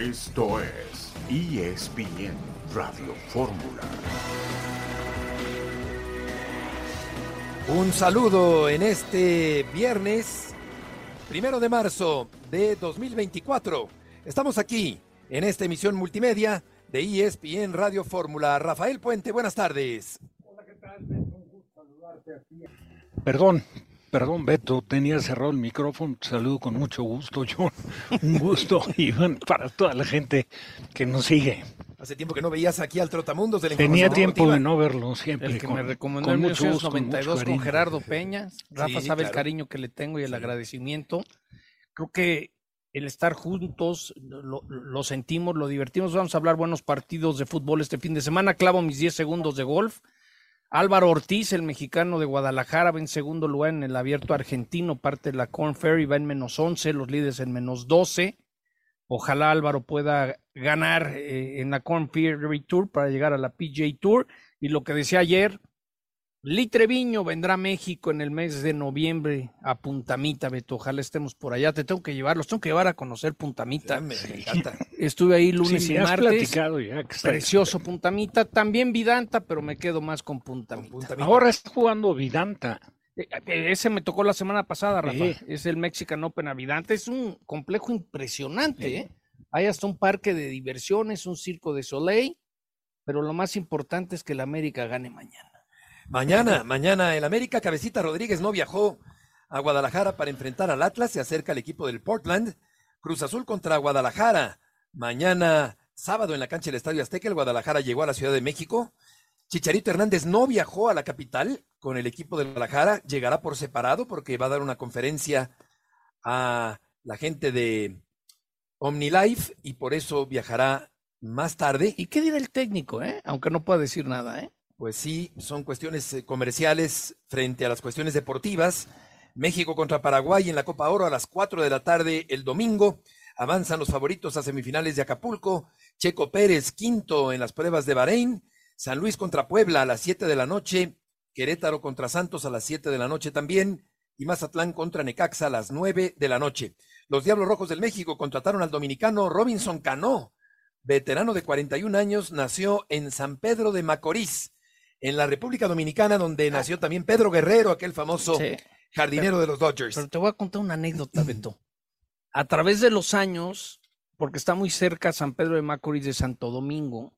Esto es ESPN Radio Fórmula. Un saludo en este viernes, primero de marzo de 2024. Estamos aquí en esta emisión multimedia de ESPN Radio Fórmula. Rafael Puente, buenas tardes. Hola, ¿qué tal? Un gusto saludarte aquí. Perdón, Perdón, Beto, tenía cerrado el micrófono. Te saludo con mucho gusto, John. Un gusto, Iván, para toda la gente que nos sigue. Hace tiempo que no veías aquí al Trotamundos de la Tenía tiempo de no verlo siempre. El que me recomendó el mucho 92 con Gerardo Peña. Rafa sabe el cariño que le tengo y el agradecimiento. Creo que el estar juntos lo, lo, sentimos, lo divertimos. Vamos a hablar buenos partidos de fútbol este fin de semana. Clavo mis 10 segundos de golf. Álvaro Ortiz, el mexicano de Guadalajara, va en segundo lugar en el abierto argentino, parte de la Corn Ferry, va en menos 11, los líderes en menos 12. Ojalá Álvaro pueda ganar eh, en la Corn Ferry Tour para llegar a la PJ Tour. Y lo que decía ayer, Litreviño vendrá a México en el mes de noviembre a Puntamita, Beto. Ojalá estemos por allá. Te tengo que llevar, los tengo que llevar a conocer Puntamita. me, encanta. Estuve ahí lunes y martes. Precioso Puntamita. También Vidanta, pero me quedo más con Puntamita. Ahora está jugando Vidanta. Eh, eh, ese me tocó la semana pasada, Rafa. Es el Mexican Open a Vidanta. Es un complejo impresionante. ¿eh? Hay hasta un parque de diversiones, un circo de Soleil. Pero lo más importante es que la América gane mañana. Mañana, mañana el América, Cabecita Rodríguez no viajó a Guadalajara para enfrentar al Atlas, se acerca el equipo del Portland. Cruz Azul contra Guadalajara. Mañana, sábado, en la cancha del Estadio Azteca, el Guadalajara llegó a la Ciudad de México. Chicharito Hernández no viajó a la capital con el equipo de Guadalajara, llegará por separado porque va a dar una conferencia a la gente de OmniLife y por eso viajará más tarde. ¿Y qué dirá el técnico, eh? Aunque no pueda decir nada, ¿eh? Pues sí, son cuestiones eh, comerciales frente a las cuestiones deportivas. México contra Paraguay en la Copa Oro a las 4 de la tarde el domingo. Avanzan los favoritos a semifinales de Acapulco. Checo Pérez, quinto en las pruebas de Bahrein. San Luis contra Puebla a las 7 de la noche. Querétaro contra Santos a las 7 de la noche también. Y Mazatlán contra Necaxa a las 9 de la noche. Los Diablos Rojos del México contrataron al dominicano Robinson Cano. Veterano de 41 años, nació en San Pedro de Macorís en la República Dominicana, donde ah. nació también Pedro Guerrero, aquel famoso jardinero de los Dodgers. Pero te voy a contar una anécdota, Beto. A través de los años, porque está muy cerca San Pedro de Macorís de Santo Domingo,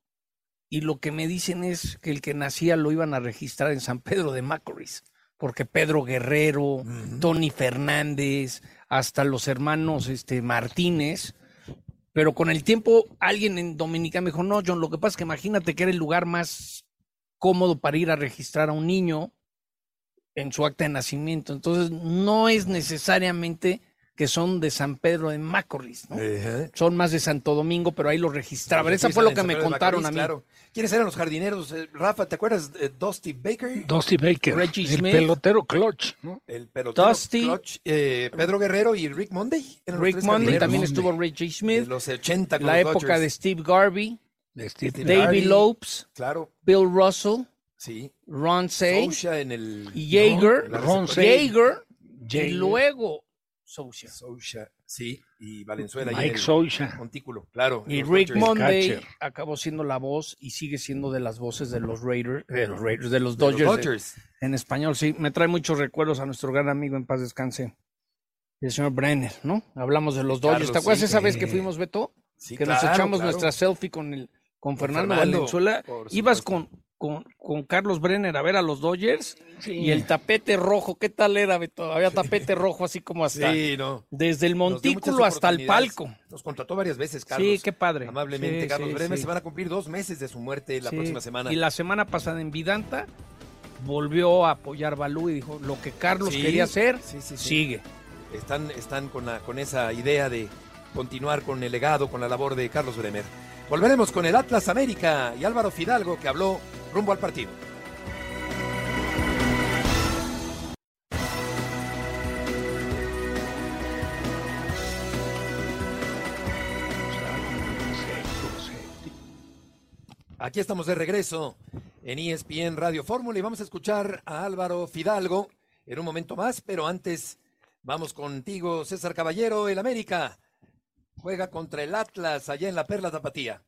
y lo que me dicen es que el que nacía lo iban a registrar en San Pedro de Macorís, porque Pedro Guerrero, Tony Fernández, hasta los hermanos este, Martínez, pero con el tiempo alguien en Dominicana me dijo, no, John, lo que pasa es que imagínate que era el lugar más cómodo para ir a registrar a un niño en su acta de nacimiento. Entonces, no es necesariamente que son de San Pedro de Macorís, ¿no? Son más de Santo Domingo, pero ahí lo registraban. Eso fue lo que me contaron a mí. ¿Quiénes eran los jardineros? Eh, Rafa, ¿te acuerdas de Dusty Baker? Dusty Baker. Reggie el pelotero Clutch, ¿no? El pelotero Dusty, Clutch, eh, Pedro Guerrero y Rick Monday. Rick Monday, también estuvo Reggie Smith. los 80 La época de Steve Garvey. David Lopes, claro. Bill Russell, sí. Ron Say, en el Jaeger, Ron Jaeger, y luego sí, y Valenzuela Mike Sousa. Montículo, claro. Y Rick Monday acabó siendo la voz y sigue siendo de las voces de los Raiders, de los Raiders, de los Dodgers, en español, sí, me trae muchos recuerdos a nuestro gran amigo en paz descanse, el señor Brenner, ¿no? Hablamos de los Dodgers. ¿Te acuerdas esa vez que fuimos, Beto? Sí, que nos echamos nuestra selfie con el con Fernando, Valenzuela, ibas con, con, con, Carlos Brenner a ver a los Dodgers y el tapete rojo, ¿qué tal era, Beto? Había tapete rojo así como hasta desde el montículo hasta el palco. Nos contrató varias veces, Carlos. Sí, qué padre. Amablemente, Carlos Brenner. Se van a cumplir dos meses de su muerte la próxima semana. Y la semana pasada en Vidanta volvió a apoyar Balú y dijo, lo que Carlos quería hacer, sigue. Están, están con, la, con esa idea de continuar con el legado, con la labor de Carlos Bremer. Volveremos con el Atlas América y Álvaro Fidalgo que habló rumbo al partido. Aquí estamos de regreso en ESPN Radio Fórmula y vamos a escuchar a Álvaro Fidalgo en un momento más, pero antes vamos contigo, César Caballero, el América juega contra el Atlas allá en la Perla Tapatía.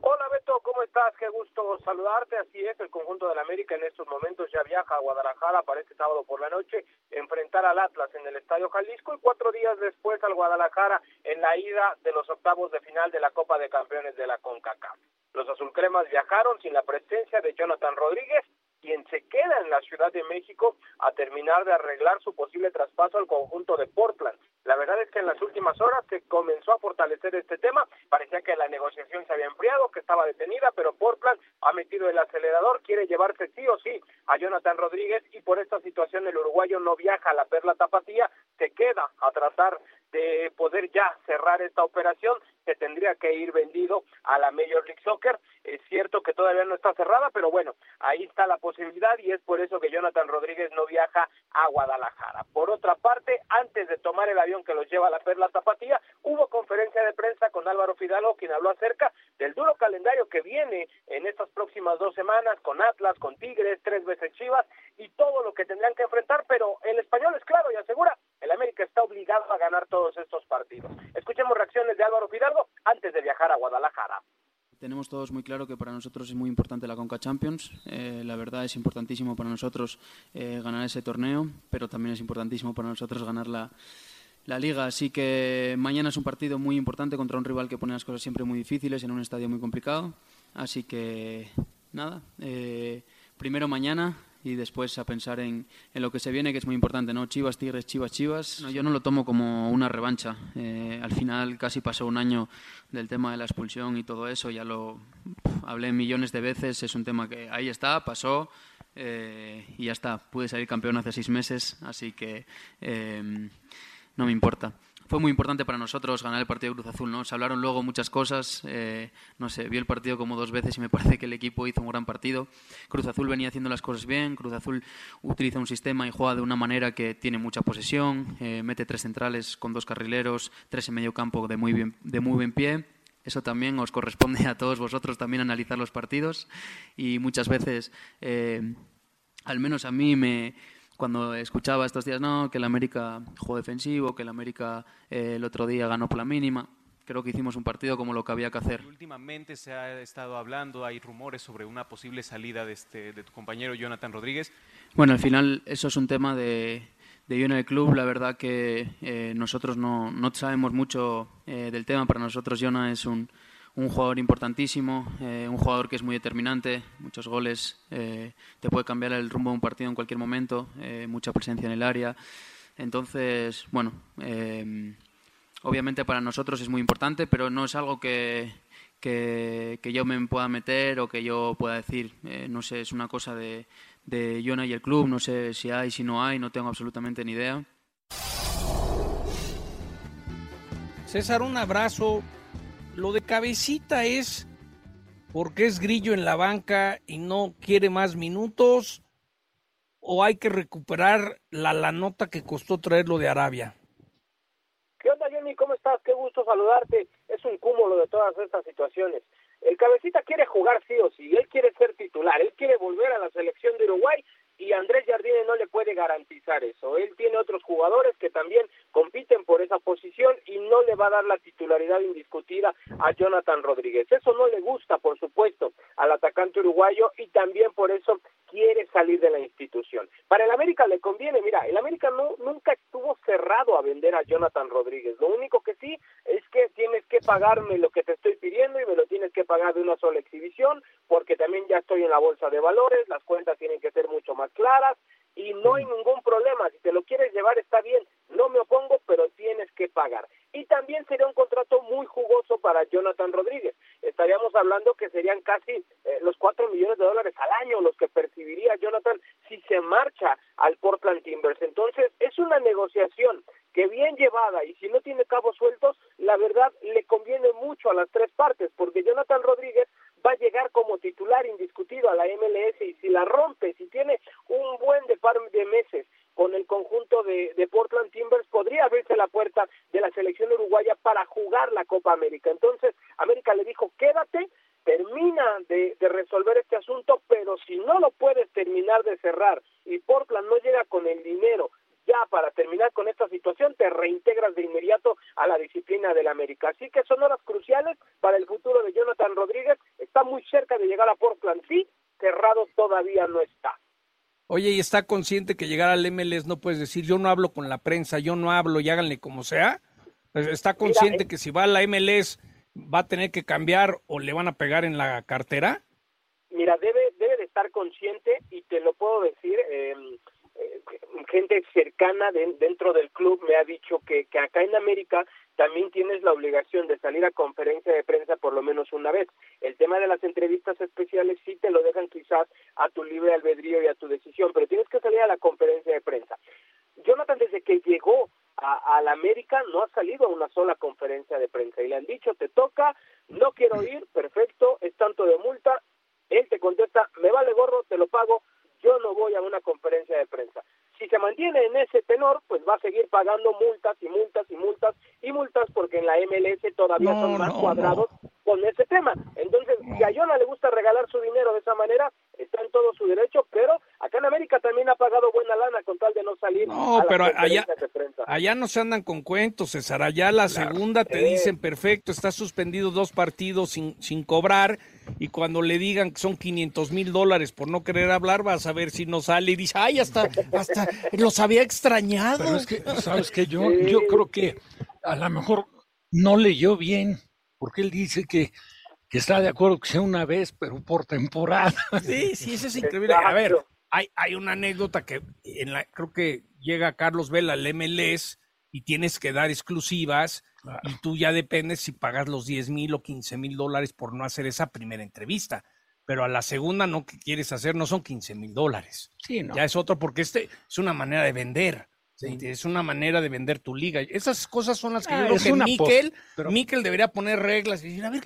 Hola Beto, ¿cómo estás? Qué gusto saludarte. Así es, el conjunto del América en estos momentos ya viaja a Guadalajara para este sábado por la noche, enfrentar al Atlas en el Estadio Jalisco y cuatro días después al Guadalajara en la ida de los octavos de final de la Copa de Campeones de la CONCACAF. Los azulcremas viajaron sin la presencia de Jonathan Rodríguez, quien se queda en la Ciudad de México a terminar de arreglar su posible traspaso al conjunto de Portland. La verdad es que en las últimas horas se comenzó a fortalecer este tema. Parecía que la negociación se había enfriado, que estaba detenida, pero Portland ha metido el acelerador, quiere llevarse sí o sí a Jonathan Rodríguez y por esta situación el uruguayo no viaja a la Perla Tapatía, se queda a tratar de poder ya cerrar esta operación que tendría que ir vendido a la Major League Soccer. Es cierto que todavía no está cerrada, pero bueno, ahí está la posibilidad y es por eso que Jonathan Rodríguez no viaja a Guadalajara. Por otra parte, antes de tomar el avión que los lleva a la Perla Tapatía, hubo conferencia de prensa con Álvaro Fidalgo, quien habló acerca del duro calendario que viene en estas próximas dos semanas con Atlas, con Tigres, tres veces Chivas y todo lo que tendrán que enfrentar, pero el español es claro y asegura, el América está obligado a ganar todos estos partidos. Escuchemos reacciones de Álvaro Fidalgo antes de viajar a Guadalajara. Tenemos todos muy claro que para nosotros es muy importante la Conca Champions. Eh, la verdad es importantísimo para nosotros eh, ganar ese torneo, pero también es importantísimo para nosotros ganar la, la liga. Así que mañana es un partido muy importante contra un rival que pone las cosas siempre muy difíciles en un estadio muy complicado. Así que nada, eh, primero mañana y después a pensar en, en, lo que se viene, que es muy importante, ¿no? Chivas, Tigres, Chivas, Chivas. No, yo no lo tomo como una revancha. Eh, al final casi pasó un año del tema de la expulsión y todo eso, ya lo hablé millones de veces, es un tema que ahí está, pasó eh, y ya está. Pude salir campeón hace seis meses, así que eh, no me importa fue muy importante para nosotros ganar el partido de Cruz Azul. ¿no? Se hablaron luego muchas cosas. Eh, no sé, vi el partido como dos veces y me parece que el equipo hizo un gran partido. Cruz Azul venía haciendo las cosas bien. Cruz Azul utiliza un sistema y juega de una manera que tiene mucha posesión. Eh, mete tres centrales con dos carrileros, tres en medio campo de muy bien, de muy buen pie. Eso también os corresponde a todos vosotros también analizar los partidos y muchas veces, eh, al menos a mí me, cuando escuchaba estos días, no, que el América jugó defensivo, que el América eh, el otro día ganó por la mínima. Creo que hicimos un partido como lo que había que hacer. Últimamente se ha estado hablando, hay rumores sobre una posible salida de, este, de tu compañero Jonathan Rodríguez. Bueno, al final eso es un tema de, de yo en el club. La verdad que eh, nosotros no, no, sabemos mucho eh, del tema. Para nosotros Jonah es un, un jugador importantísimo, eh, un jugador que es muy determinante, muchos goles, eh, te puede cambiar el rumbo de un partido en cualquier momento, eh, mucha presencia en el área. Entonces, bueno, obviamente para nosotros es muy importante, pero no es algo que, que, yo me pueda meter o que yo pueda decir. no sé, es una cosa de, de Jonah y el club, no sé si hay, si no hay, no tengo absolutamente ni idea. César, un abrazo lo de cabecita es porque es grillo en la banca y no quiere más minutos o hay que recuperar la, la nota que costó traerlo de Arabia. ¿Qué onda, Jenny? ¿Cómo estás? Qué gusto saludarte. Es un cúmulo de todas estas situaciones. El cabecita quiere jugar sí o sí, él quiere ser titular, él quiere volver a la selección de Uruguay y Andrés Jardine no le puede garantizar eso. Él tiene otros jugadores que también compiten por esa posición y no le va a dar la titularidad indiscutida a Jonathan Rodríguez. Eso no le gusta, por supuesto, al atacante uruguayo y también por eso quiere salir de la institución. Para el América le conviene, mira, el América no, nunca estuvo cerrado a vender a Jonathan Rodríguez. Lo único que sí es que tienes que pagarme lo que te estoy pidiendo y me lo tienes que pagar de una sola exhibición porque también ya estoy en la bolsa de valores, las cuentas tienen que ser mucho más claras y no hay ningún problema. Si te lo quieres llevar está bien, no me opongo, pero tienes que pagar. Y también sería un contrato muy jugoso para Jonathan Rodríguez. Estaríamos hablando que serían casi eh, los cuatro millones de dólares al año los que percibiría Jonathan si se marcha al Portland Timbers. Entonces, es una negociación que bien llevada y si no tiene cabos sueltos, la verdad le conviene mucho a las tres partes, porque Jonathan Rodríguez va a llegar como titular a la MLS y si la rompe, si tiene un buen de par de meses con el conjunto de, de, Portland Timbers, podría abrirse la puerta de la selección uruguaya para jugar la Copa América. Entonces, América le dijo, quédate, termina de resolver este asunto, pero si no lo puedes terminar de cerrar y Portland no llega con el dinero ya para terminar con esta situación, te reintegras de inmediato a la disciplina del América. Así que son horas cruciales para el futuro de Jonathan Rodríguez. Muy cerca de llegar a Portland, sí, cerrado todavía no está. Oye, ¿y está consciente que llegar al MLS no puedes decir yo no hablo con la prensa, yo no hablo y háganle como sea? Pues, ¿Está consciente eh, que si va a la MLS va a tener que cambiar o le van a pegar en la cartera? Mira, debe, debe de estar consciente y te lo puedo decir, eh, gente cercana dentro del club me ha dicho que, que acá en América también tienes la obligación de salir a conferencia de prensa por lo menos una vez. El tema de las entrevistas especiales sí te lo dejan quizás a tu libre albedrío y a tu decisión, pero tienes que salir a la conferencia de prensa. Jonathan desde que llegó a, la América no ha salido a una sola conferencia de prensa y le han dicho te toca, no quiero ir, perfecto, es tanto de multa, él te contesta, me vale gorro, te lo pago, yo no voy a una conferencia de prensa. Si se mantiene en ese tenor, pues va a seguir pagando multas y multas y multas y multas porque en la MLS todavía son más cuadrados con ese tema. Entonces, si a Yona le gusta regalar su dinero de esa manera, está en todo su derecho, pero acá en América también ha pagado buena lana con tal de no salir. No, pero allá, allá no se andan con cuentos, César. Allá la segunda te dicen, perfecto, está suspendido dos partidos sin, sin cobrar y cuando le digan que son 500 mil dólares por no querer hablar, vas a ver si no sale y dice, ay, hasta, hasta los había extrañado. Pero es que, ¿sabes que Yo, yo creo que a lo mejor no leyó bien, porque él dice que, que está de acuerdo que sea una vez, pero por temporada. Sí, sí, eso es increíble. A ver, hay, hay una anécdota que en la, creo que llega Carlos Vela al MLS y tienes que dar exclusivas y tú ya dependes si pagas los 10 mil o 15 mil dólares por no hacer esa primera entrevista. Pero a la segunda no que quieres hacer no son 15 mil dólares. Sí, no. Ya es otro porque este es una manera de vender. Es una manera de vender tu liga. Esas cosas son las que yo ah, creo que Miquel, debería poner reglas y decir, a ver,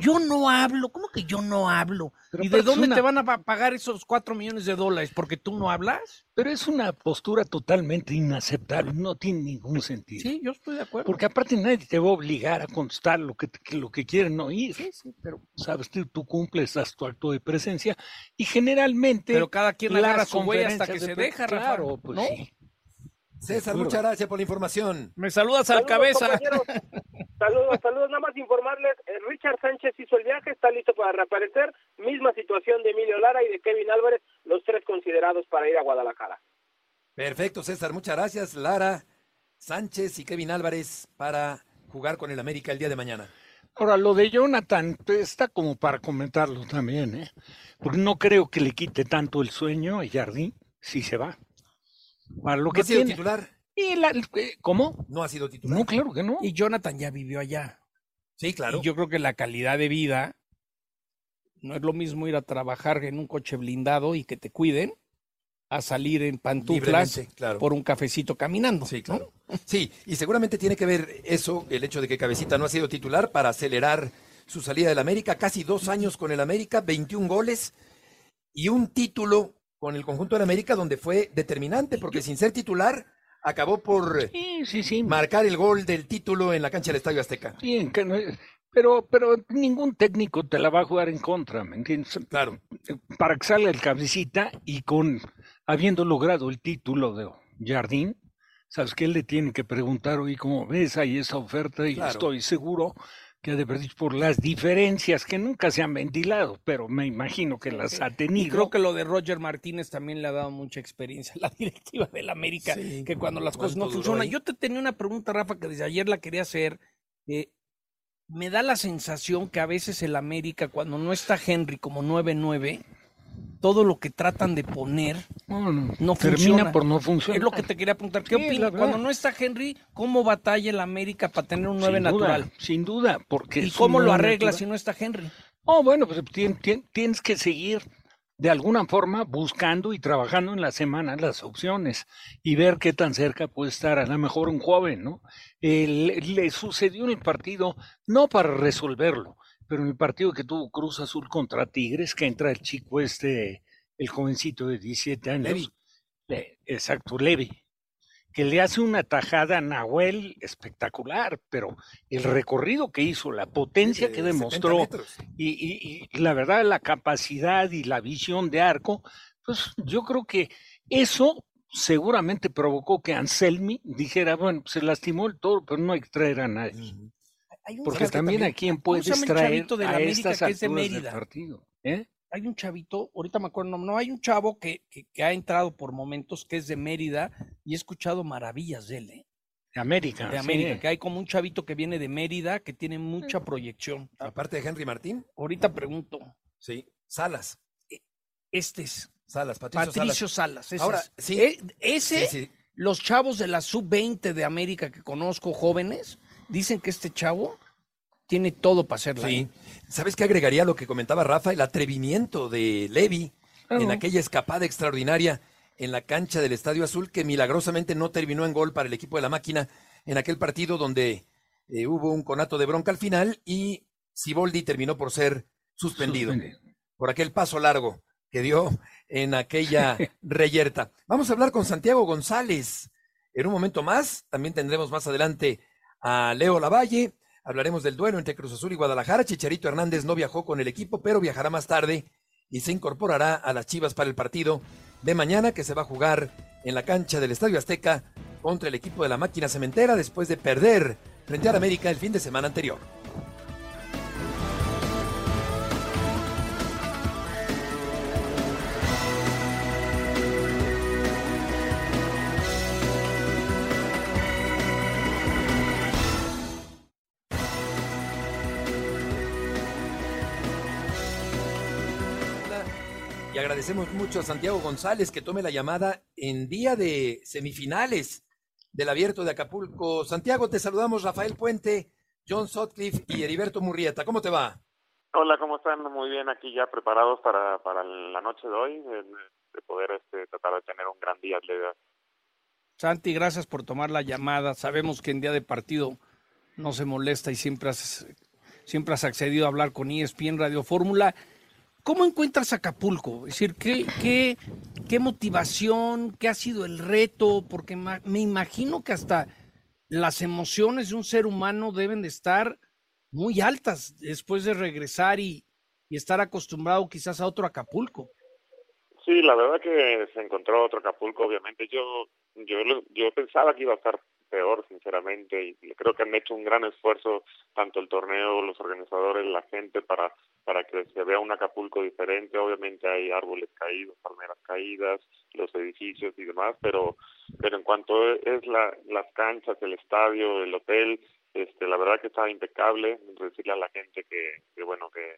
yo no hablo, ¿cómo que yo no hablo? ¿Y de dónde te van a pagar esos cuatro millones de dólares? ¿Porque tú no hablas? Pero es una postura totalmente inaceptable, no tiene ningún sentido. Sí, yo estoy de acuerdo. Porque aparte nadie te va a obligar a contestar lo que, lo que quieren oír. Sí, sí, pero sabes, tú, tú cumples tu acto de presencia y generalmente... Pero cada quien agarra su huella hasta que se deja, Claro, pues sí. César, muchas gracias por la información. Me saludas al cabeza. Saludos, saludos. Nada más informarles, eh, Richard Sánchez hizo el viaje, está listo para reaparecer. Misma situación de Emilio Lara y de Kevin Álvarez, los tres considerados para ir a Guadalajara. Perfecto, César, muchas gracias. Lara, Sánchez y Kevin Álvarez para jugar con el América el día de mañana. Ahora, lo de Jonathan está como para comentarlo también, ¿eh? Porque no creo que le quite tanto el sueño a Jardín si se va. Para lo que ha sido titular? Y eh, ¿Cómo? No ha sido titular. No, claro que no. Y Jonathan ya vivió allá. Sí, claro. Y yo creo que la calidad de vida no es lo mismo ir a trabajar en un coche blindado y que te cuiden a salir en pantuflas por un cafecito caminando. Sí, claro. Sí, y seguramente tiene que ver eso, el hecho de que Cabecita no ha sido titular para acelerar su salida del América, casi dos años con el América, 21 goles y un título con el conjunto del América donde fue determinante, porque sin ser titular acabó por marcar el gol del título en la cancha del Estadio Azteca. Sí, pero, pero ningún técnico te la va a jugar en contra, ¿me entiendes? Claro. Para que salga el cabecita y con habiendo logrado el título de Jardín, sabes que él le tiene que preguntar, oye, ¿cómo ves ahí esa oferta? Y estoy seguro que ha de haber por las diferencias que nunca se han ventilado, pero me imagino que las ha tenido. Y creo que lo de Roger Martínez también le ha dado mucha experiencia a la directiva del América, que cuando las cosas no funcionan. Yo te tenía una pregunta, Rafa, que desde ayer la quería hacer. Eh, me da la sensación que a veces el América, cuando no está Henry como 9-9, todo lo que tratan de poner no, termina por no funcionar. Es lo que te quería preguntar. ¿Qué opinas? Cuando no está Henry, ¿cómo batalla el América para tener un 9 natural? Sin duda, porque... ¿Y cómo lo arregla si no está Henry? Oh, bueno, pues tienes que seguir de alguna forma buscando y trabajando en la semana las opciones y ver qué tan cerca puede estar a lo mejor un joven, ¿no? le sucedió en el partido no para resolverlo, pero en el partido que tuvo Cruz Azul contra Tigres, que entra el chico este, el jovencito de 17 años. exacto, Levi. Que le hace una tajada a Nahuel espectacular, pero el recorrido que hizo, la potencia que demostró y, y la verdad, la capacidad y la visión de arco, pues yo creo que eso seguramente provocó que Anselmi dijera, bueno, se lastimó el toro, pero no hay que traer a nadie. Porque también, a quién puedes traer de la a América estas que es de Mérida. partido. ¿eh? Hay un chavito, ahorita me acuerdo, no, hay un chavo que, que, ha entrado por momentos que es de Mérida y he escuchado maravillas de él, ¿eh? De América. De América, que hay como un chavito que viene de Mérida que tiene mucha proyección. Aparte de Henry Martín. Ahorita pregunto. Sí, Salas. E, este es. Salas, Patricio, Salas. Ahora, sí. E, ese, los chavos de la sub-20 de América que conozco, jóvenes, dicen que este chavo tiene todo para ser Sí. ¿Sabes qué agregaría lo que comentaba Rafa? El atrevimiento de Levi en aquella escapada extraordinaria en la cancha del Estadio Azul que milagrosamente no terminó en gol para el equipo de la máquina en aquel partido donde eh, hubo un conato de bronca al final y Siboldi terminó por ser suspendido por aquel paso largo que dio en aquella reyerta. Vamos a hablar con Santiago González. En un momento más, también tendremos más adelante a Leo Lavalle. Hablaremos del duelo entre Cruz Azul y Guadalajara. Chicharito Hernández no viajó con el equipo, pero viajará más tarde y se incorporará a las Chivas para el partido de mañana que se va a jugar en la cancha del Estadio Azteca contra el equipo de la máquina cementera después de perder frente a América el fin de semana anterior. Agradecemos mucho a Santiago González que tome la llamada en día de semifinales del Abierto de Acapulco. Santiago, te saludamos Rafael Puente, John Sotcliffe y Heriberto Murrieta. ¿Cómo te va? Hola, ¿cómo están? Muy bien, aquí ya preparados para, para la noche de hoy, de, poder este, tratar de tener un gran día. Santi, gracias por tomar la llamada. Sabemos que en día de partido no se molesta y siempre has, siempre has accedido a hablar con ESPN Radio Fórmula. ¿Cómo encuentras Acapulco? Es decir, ¿qué, qué, qué motivación, qué ha sido el reto? Porque me imagino que hasta las emociones de un ser humano deben de estar muy altas después de regresar y, estar acostumbrado quizás a otro Acapulco. Sí, la verdad que se encontró otro Acapulco, obviamente. Yo, yo, yo pensaba que iba a estar peor, sinceramente, y creo que han hecho un gran esfuerzo, tanto el torneo, los organizadores, la gente, para, para que se vea un Acapulco diferente. Obviamente hay árboles caídos, palmeras caídas, los edificios y demás, pero, pero en cuanto es la, las canchas, el estadio, el hotel, este, la verdad que está impecable, decirle a la gente que, que bueno, que,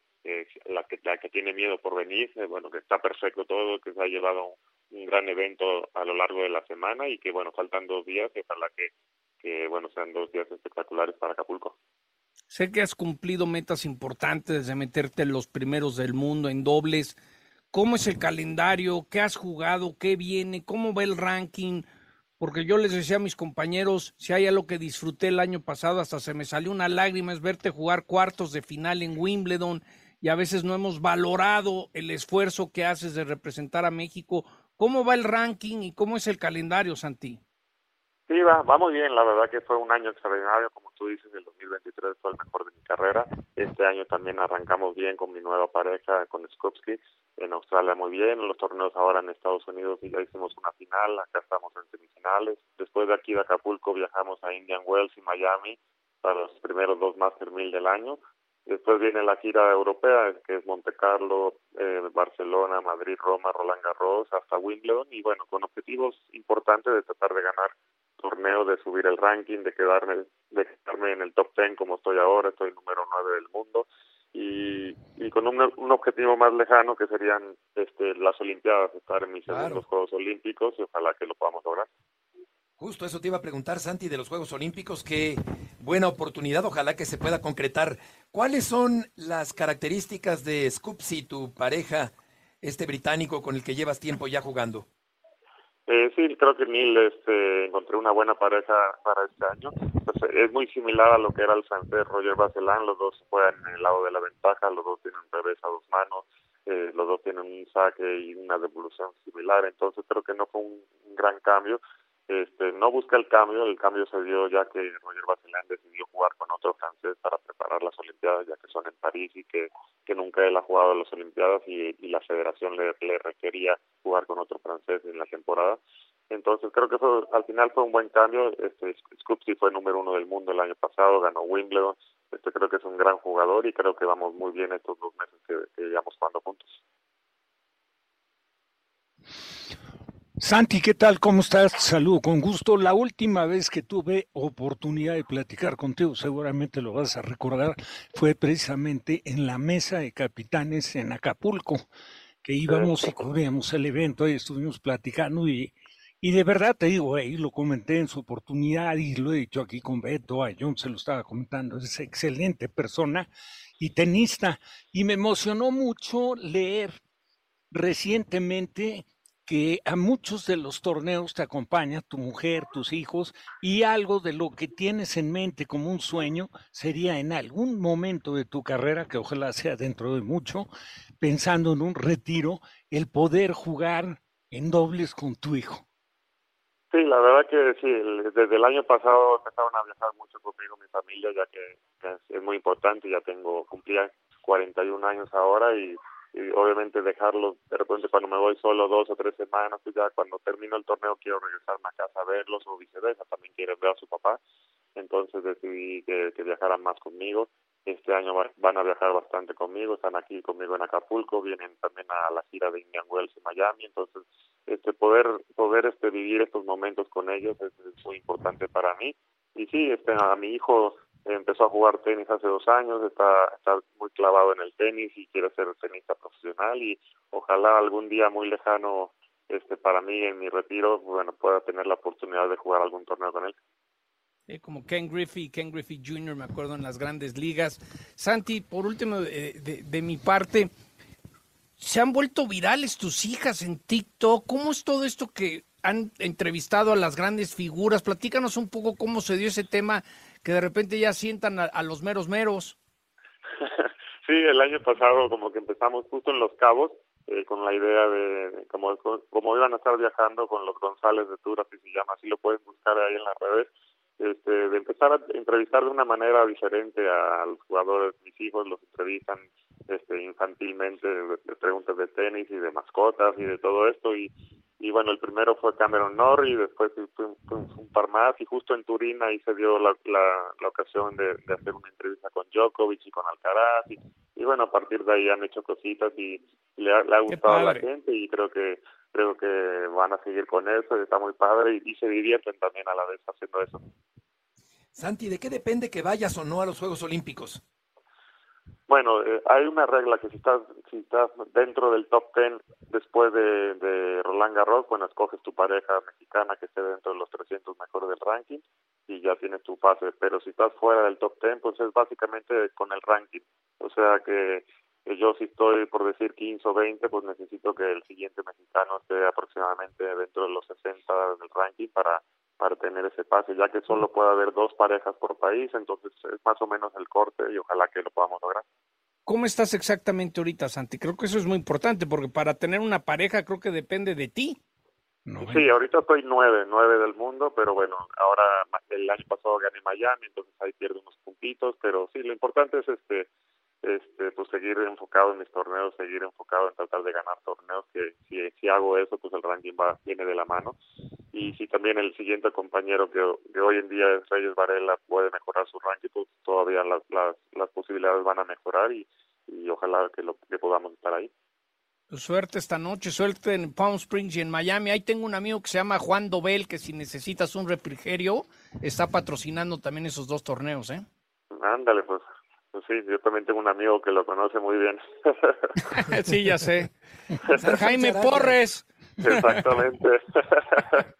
la que la que tiene miedo por venir, eh, bueno, que está perfecto todo, que se ha llevado un, gran evento a lo largo de la semana y que bueno, faltan dos días y ojalá que, que bueno, sean dos días espectaculares para Acapulco. Sé que has cumplido metas importantes de meterte en los primeros del mundo en dobles. ¿Cómo es el calendario? ¿Qué has jugado? ¿Qué viene? ¿Cómo va el ranking? porque yo les decía a mis compañeros, si hay algo que disfruté el año pasado, hasta se me salió una lágrima, es verte jugar cuartos de final en Wimbledon y a veces no hemos valorado el esfuerzo que haces de representar a México. ¿Cómo va el ranking y cómo es el calendario, Santi? Sí, va, va muy bien, la verdad que fue un año extraordinario, como tú dices, el 2023 fue el mejor de mi carrera. Este año también arrancamos bien con mi nueva pareja, con Skopsky, en Australia muy bien, los torneos ahora en Estados Unidos y ya hicimos una final, acá estamos en semifinales. Después de aquí de Acapulco viajamos a Indian Wells y Miami para los primeros dos Master 1000 del año. Después viene la gira europea, que es Monte Carlo, eh, Barcelona, Madrid, Roma, Roland Garros, hasta Wimbledon, y bueno, con objetivos importantes de tratar de ganar torneo de subir el ranking, de quedarme, de quedarme en el top 10 como estoy ahora, estoy número 9 del mundo y, y con un, un, objetivo más lejano que serían este, las Olimpiadas, estar en mis segundos Juegos Olímpicos y ojalá que lo podamos lograr. Justo eso te iba a preguntar, Santi, de los Juegos Olímpicos, qué buena oportunidad, ojalá que se pueda concretar. ¿Cuáles son las características de Scoopsy, tu pareja, este británico con el que llevas tiempo ya jugando? Eh, sí, creo que Neil este, encontré una buena pareja para este año. Pues, es muy similar a lo que era el francés Roger Bacelán, los dos juegan en el lado de la ventaja, los dos tienen revés a dos manos, eh, los dos tienen un saque y una devolución similar, entonces creo que no fue un gran cambio este, no busca el cambio, el cambio se dio ya que Roger Bacelán decidió jugar con otro francés para preparar las Olimpiadas, ya que son en París y que, que nunca él ha jugado las Olimpiadas y, y la federación le, le, requería jugar con otro francés en la temporada. Entonces creo que eso al final fue un buen cambio. Este, sí fue número uno del mundo el año pasado, ganó Wimbledon. Este, creo que es un gran jugador y creo que vamos muy bien estos dos meses que, que llevamos jugando juntos. Santi, ¿qué tal? ¿Cómo estás? Saludo con gusto. La última vez que tuve oportunidad de platicar contigo, seguramente lo vas a recordar, fue precisamente en la mesa de capitanes en Acapulco, que íbamos y cubríamos el evento y estuvimos platicando y, y de verdad te digo, ahí lo comenté en su oportunidad y lo he dicho aquí con Beto, a John se lo estaba comentando, es excelente persona y tenista. Y me emocionó mucho leer recientemente que a muchos de los torneos te acompaña tu mujer, tus hijos, y algo de lo que tienes en mente como un sueño sería en algún momento de tu carrera, que ojalá sea dentro de mucho, pensando en un retiro, el poder jugar en dobles con tu hijo. Sí, la verdad que sí, desde el año pasado empezaron a viajar mucho conmigo mi familia, ya que, es muy importante, ya tengo, cumplía 41 años ahora y y obviamente dejarlos de repente cuando me voy solo dos o tres semanas, pues ya cuando termino el torneo quiero regresarme a casa a verlos o viceversa, también quieren ver a su papá, entonces decidí que, que viajaran más conmigo. Este año van a viajar bastante conmigo, están aquí conmigo en Acapulco, vienen también a la gira de Indian Wells en Miami, entonces este poder poder este vivir estos momentos con ellos es, es muy importante para mí. Y sí, este a mi hijo empezó a jugar tenis hace dos años, está, está muy clavado en el tenis y quiere ser tenista profesional y ojalá algún día muy lejano este para mí en mi retiro, bueno, pueda tener la oportunidad de jugar algún torneo con él. como Ken Griffey, Ken Griffey Jr., me acuerdo en las grandes ligas. Santi, por último, de, de mi parte, se han vuelto virales tus hijas en TikTok. ¿Cómo es todo esto que han entrevistado a las grandes figuras? Platícanos un poco cómo se dio ese tema que de repente ya sientan a, los meros meros. sí, el año pasado como que empezamos justo en Los Cabos eh, con la idea de, como, como iban a estar viajando con los González de Tour, así se llama, así lo pueden buscar ahí en las redes, este, de empezar a entrevistar de una manera diferente a los jugadores, mis hijos los entrevistan este, infantilmente, de preguntas de tenis y de mascotas y de todo esto y y bueno, el primero fue Cameron Norrie, después fue un, par más, y justo en Turín ahí se dio la, la, ocasión de, hacer una entrevista con Djokovic y con Alcaraz, y, bueno, a partir de ahí han hecho cositas y le ha, le ha gustado a la gente y creo que creo que van a seguir con eso, está muy padre y, se divierten también a la vez haciendo eso. Santi, ¿de qué depende que vayas o no a los Juegos Olímpicos? Bueno, eh, hay una regla que si estás si estás dentro del top ten después de, de Roland Garros, bueno, escoges tu pareja mexicana que esté dentro de los 300 mejores del ranking y ya tienes tu pase. Pero si estás fuera del top ten, pues es básicamente con el ranking. O sea que yo si estoy por decir 15 o 20, pues necesito que el siguiente mexicano esté aproximadamente dentro de los 60 del ranking para para tener ese pase, ya que solo puede haber dos parejas por país, entonces es más o menos el corte y ojalá que lo podamos lograr. ¿Cómo estás exactamente ahorita, Santi? Creo que eso es muy importante porque para tener una pareja creo que depende de ti. Sí, ahorita estoy nueve, nueve del mundo, pero bueno, ahora el año pasado gané Miami, entonces ahí pierdo unos puntitos, pero sí, lo importante es este este pues seguir enfocado en mis torneos, seguir enfocado en tratar de ganar torneos, que si, si hago eso, pues el ranking va viene de la mano. Y si también el siguiente compañero que, hoy en día es Reyes Varela puede mejorar su ranking, pues todavía las, las, las posibilidades van a mejorar y, y ojalá que, lo, que podamos estar ahí. Suerte esta noche, suerte en Palm Springs y en Miami. Ahí tengo un amigo que se llama Juan Dobel, que si necesitas un refrigerio, está patrocinando también esos dos torneos, ¿eh? Ándale, pues pues sí, yo también tengo un amigo que lo conoce muy bien. sí, ya sé. Jaime Porres. Exactamente.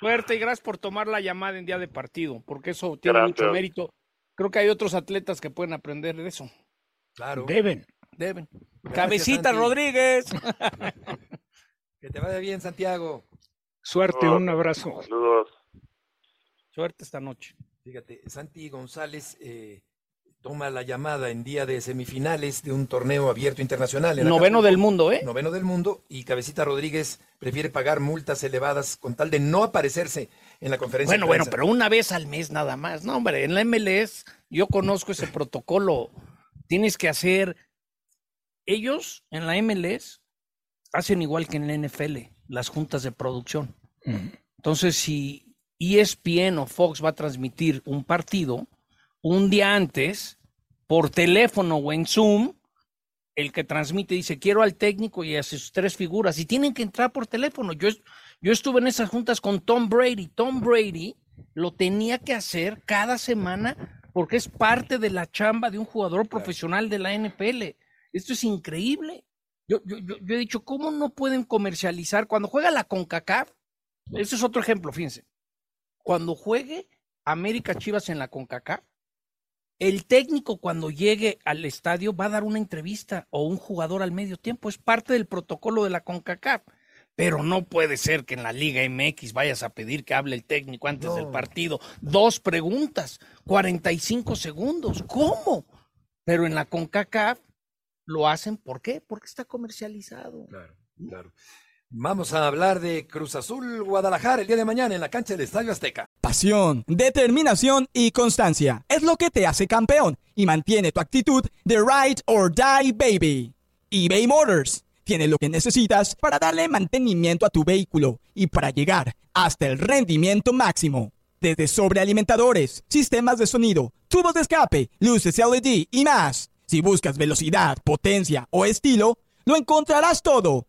Fuerte y gracias por tomar la llamada en día de partido, porque eso tiene mucho mérito. Creo que hay otros atletas que pueden aprender de eso. Claro. Deben. Deben. Cabecita Rodríguez. que te vaya bien, Santiago. Suerte, un abrazo. Saludos. Suerte esta noche. Fíjate, Santi González eh, toma la llamada en día de semifinales de un torneo abierto internacional. Noveno del mundo, ¿eh? Noveno del mundo y Cabecita Rodríguez prefiere pagar multas elevadas con tal de no aparecerse en la conferencia. Bueno, bueno, pero una vez al mes nada más. No, hombre, en la MLS yo conozco ese protocolo. Tienes que hacer... Ellos en la MLS hacen igual que en la NFL, las juntas de producción. Entonces, si ESPN o Fox va a transmitir un partido un día antes, por teléfono o en Zoom, el que transmite dice, quiero al técnico y a sus tres figuras, y tienen que entrar por teléfono. Yo, yo estuve en esas juntas con Tom Brady. Tom Brady lo tenía que hacer cada semana porque es parte de la chamba de un jugador profesional de la NFL. Esto es increíble. Yo, yo, yo, he dicho, ¿cómo no pueden comercializar cuando juega la CONCACAF? Este es otro ejemplo, fíjense. Cuando juegue América Chivas en la CONCACAF, el técnico cuando llegue al estadio va a dar una entrevista o un jugador al medio tiempo. Es parte del protocolo de la CONCACAF. Pero no puede ser que en la Liga MX vayas a pedir que hable el técnico antes del partido. Dos preguntas, 45 segundos. ¿Cómo? Pero en la CONCACAF lo hacen, ¿por qué? Porque está comercializado. Claro, claro. Vamos a hablar de Cruz Azul Guadalajara el día de mañana en la cancha del Estadio Azteca. Pasión, determinación y constancia es lo que te hace campeón y mantiene tu actitud de ride or die baby. eBay Motors tiene lo que necesitas para darle mantenimiento a tu vehículo y para llegar hasta el rendimiento máximo. Desde sobrealimentadores, sistemas de sonido, tubos de escape, luces LED y más. Si buscas velocidad, potencia o estilo, lo encontrarás todo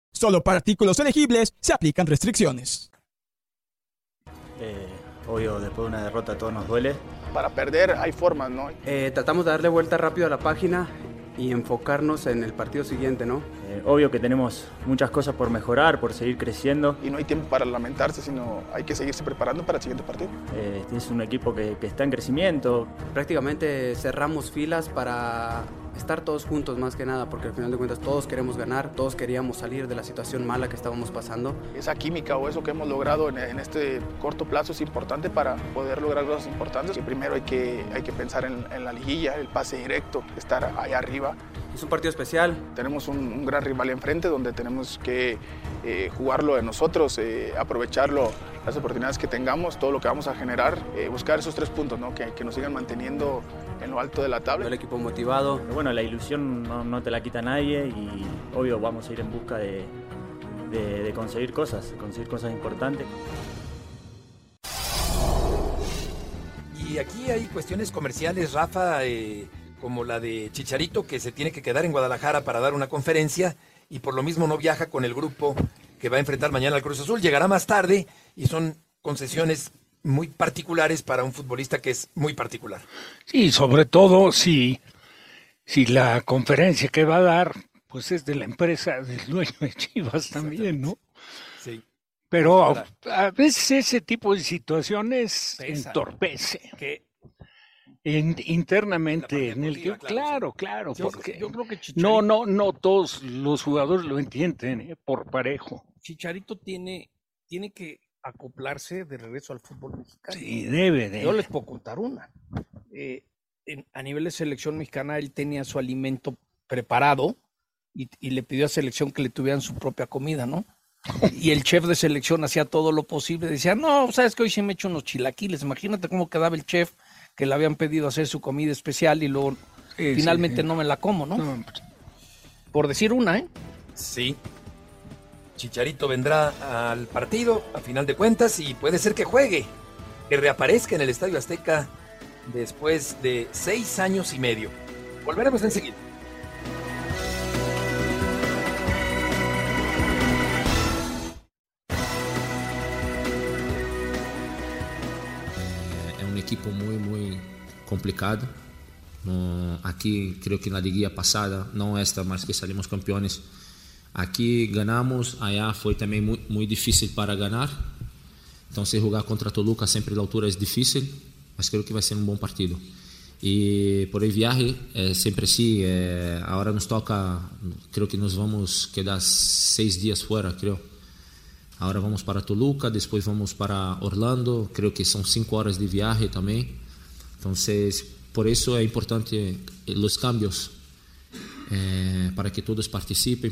Solo para artículos elegibles se aplican restricciones. Eh, obvio, después de una derrota todo nos duele. Para perder hay formas, ¿no? Eh, tratamos de darle vuelta rápido a la página y enfocarnos en el partido siguiente, ¿no? Eh, obvio que tenemos muchas cosas por mejorar, por seguir creciendo. Y no hay tiempo para lamentarse, sino hay que seguirse preparando para el siguiente partido. Eh, es un equipo que, que está en crecimiento. Prácticamente cerramos filas para estar todos juntos más que nada, porque al final de cuentas todos queremos ganar, todos queríamos salir de la situación mala que estábamos pasando. Esa química o eso que hemos logrado en, en este corto plazo es importante para poder lograr cosas importantes. Y primero hay que, hay que pensar en, en la liguilla, el pase directo, estar ahí arriba. Es un partido especial. Tenemos un, un gran rival enfrente donde tenemos que eh, jugarlo de nosotros, eh, aprovecharlo, las oportunidades que tengamos, todo lo que vamos a generar, eh, buscar esos tres puntos, ¿no? que, que, nos sigan manteniendo en lo alto de la tabla. El equipo motivado. Pero bueno, la ilusión no, no, te la quita nadie y obvio vamos a ir en busca de, de, de conseguir cosas, conseguir cosas importantes. Y aquí hay cuestiones comerciales, Rafa. Eh como la de Chicharito, que se tiene que quedar en Guadalajara para dar una conferencia y por lo mismo no viaja con el grupo que va a enfrentar mañana al Cruz Azul. Llegará más tarde y son concesiones muy particulares para un futbolista que es muy particular. Sí, sobre todo si, si la conferencia que va a dar pues es de la empresa del dueño de Chivas también, ¿no? Sí. Pero a, a veces ese tipo de situaciones Pesa. entorpece. En, internamente en el que, claro, claro, yo, porque yo creo que no, no, no todos los jugadores lo entienden ¿eh? por parejo. Chicharito tiene, tiene que acoplarse de regreso al fútbol mexicano. Sí, debe, debe. Yo les puedo contar una. Eh, en, a nivel de selección mexicana, él tenía su alimento preparado y, y, le pidió a selección que le tuvieran su propia comida, ¿no? Y el chef de selección hacía todo lo posible. Decía, no, sabes que hoy sí me echo unos chilaquiles. Imagínate cómo quedaba el chef que le habían pedido hacer su comida especial y luego sí, finalmente sí, sí. no me la como, ¿no? no. Por decir una, ¿eh? Sí. Chicharito vendrá al partido, a final de cuentas, y puede ser que juegue, que reaparezca en el Estadio Azteca después de seis años y medio. Volveremos enseguida. equipo muy, muy complicado. Aquí creo que en la liguilla pasada, no esta, mas que salimos campeones, aquí ganamos, allá fue también muy, muy difícil para ganar. Entonces jugar contra Toluca siempre la altura es difícil, mas creo que va a ser un buen partido. Y por el viaje, eh, siempre sí, eh, ahora nos toca, creo que nos vamos quedar seis días fuera, creo. Ahora vamos para Toluca, después vamos para Orlando, creo que son cinco horas de viaje también. Entonces, por eso es importante los cambios eh, para que todos participen.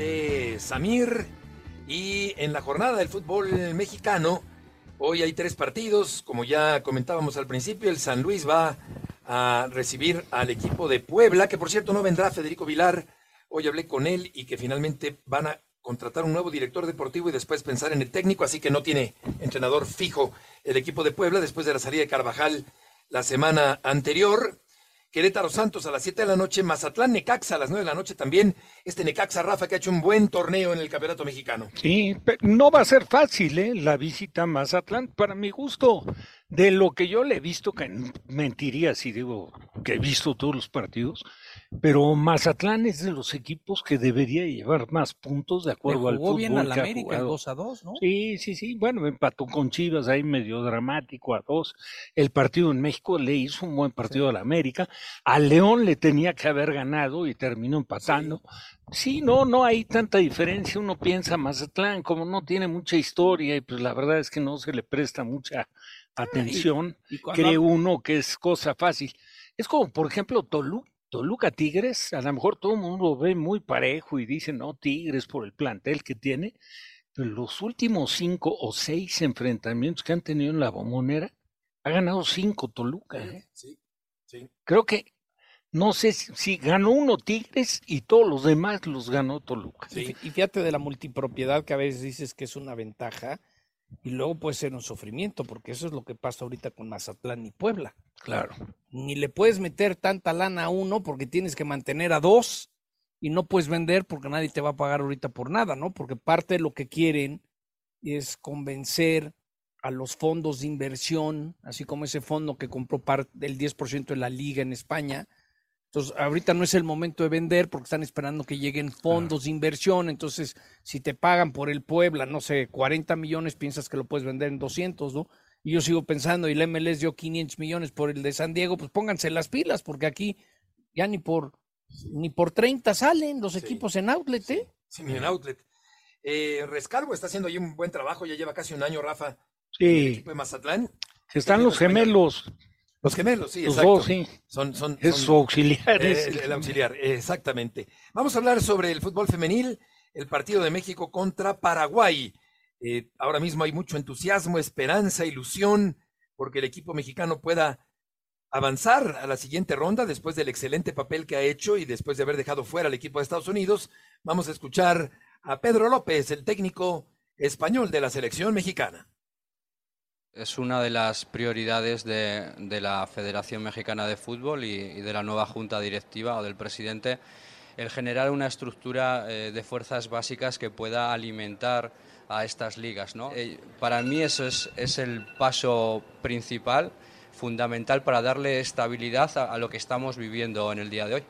De Samir. Y en la jornada del fútbol mexicano, hoy hay tres partidos, como ya comentábamos al principio, el San Luis va a recibir al equipo de Puebla, que por cierto no vendrá Federico Vilar, hoy hablé con él y que finalmente van a contratar un nuevo director deportivo y después pensar en el técnico, así que no tiene entrenador fijo el equipo de Puebla después de la salida de Carvajal la semana anterior. Querétaro Santos a las 7 de la noche, Mazatlán Necaxa a las 9 de la noche también. Este Necaxa Rafa que ha hecho un buen torneo en el Campeonato Mexicano. Sí, no va a ser fácil ¿eh? la visita a Mazatlán. Para mi gusto, de lo que yo le he visto, que mentiría si digo que he visto todos los partidos, pero Mazatlán es de los equipos que debería llevar más puntos de acuerdo al fútbol bien al América, 2 a 2, ¿no? Sí, sí, sí. Bueno, empató con Chivas ahí medio dramático a dos. El partido en México le hizo un buen partido al América. A León le tenía que haber ganado y terminó empatando. Sí. no, no hay tanta diferencia. Uno piensa Mazatlán, como no tiene mucha historia y pues la verdad es que no se le presta mucha atención, cree uno que es cosa fácil. Es como, por ejemplo, Toluca Toluca Tigres, a lo mejor todo el mundo lo ve muy parejo y dice, no, Tigres por el plantel que tiene, pero los últimos cinco o seis enfrentamientos que han tenido en la bombonera, ha ganado cinco Toluca. ¿eh? Sí, sí. Creo que, no sé si, ganó uno Tigres y todos los demás los ganó Toluca. Sí. Y fíjate de la multipropiedad que a veces dices que es una ventaja y luego puede ser un sufrimiento, porque eso es lo que pasa ahorita con Mazatlán y Puebla. Claro. Ni le puedes meter tanta lana a uno porque tienes que mantener a dos y no puedes vender porque nadie te va a pagar ahorita por nada, ¿no? Porque parte de lo que quieren es convencer a los fondos de inversión, así como ese fondo que compró parte del 10% de la liga en España, entonces, ahorita no es el momento de vender porque están esperando que lleguen fondos de inversión. Entonces, si te pagan por el Puebla, no sé, 40 millones, piensas que lo puedes vender en 200, ¿no? Y yo sigo pensando, y el MLS dio 500 millones por el de San Diego, pues pónganse las pilas porque aquí ya ni por ni por 30 salen los equipos en outlet, ¿eh? Sí, en outlet. Eh, Rescalvo está haciendo ahí un buen trabajo, ya lleva casi un año, Rafa. Sí. El equipo de Mazatlán. Están los gemelos. Los gemelos, sí, Los exacto. dos, sí. Son, son, Es son- su auxiliar, Eh, el auxiliar, exactamente. Vamos a hablar sobre el fútbol femenil, el partido de México contra Paraguay. Eh, ahora mismo hay mucho entusiasmo, esperanza, ilusión, porque el equipo mexicano pueda avanzar a la siguiente ronda después del excelente papel que ha hecho y después de haber dejado fuera al equipo de Estados Unidos. Vamos a escuchar a Pedro López, el técnico español de la selección mexicana. Es una de las prioridades de, la Federación Mexicana de Fútbol y, de la nueva Junta Directiva o del presidente el generar una estructura eh, de fuerzas básicas que pueda alimentar a estas ligas. ¿no? Eh, para mí eso es, el paso principal, fundamental para darle estabilidad a lo que estamos viviendo en el día de hoy.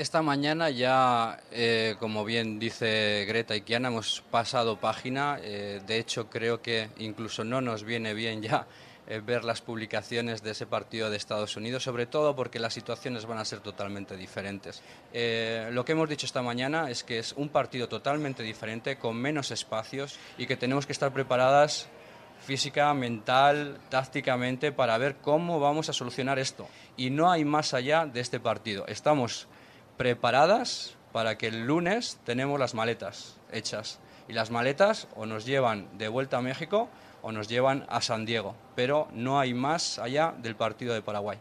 Esta mañana ya, eh, como bien dice Greta y Kiana, hemos pasado página. Eh, de hecho, creo que incluso no nos viene bien ya eh, ver las publicaciones de ese partido de Estados Unidos, sobre todo porque las situaciones van a ser totalmente diferentes. Lo que hemos dicho esta mañana es que es un partido totalmente diferente, con menos espacios y que tenemos que estar preparadas física, mental, tácticamente para ver cómo vamos a solucionar esto. Y no hay más allá de este partido. Estamos preparadas para que el lunes tenemos las maletas hechas. Y las maletas o nos llevan de vuelta a México o nos llevan a San Diego. Pero no hay más allá del partido de Paraguay.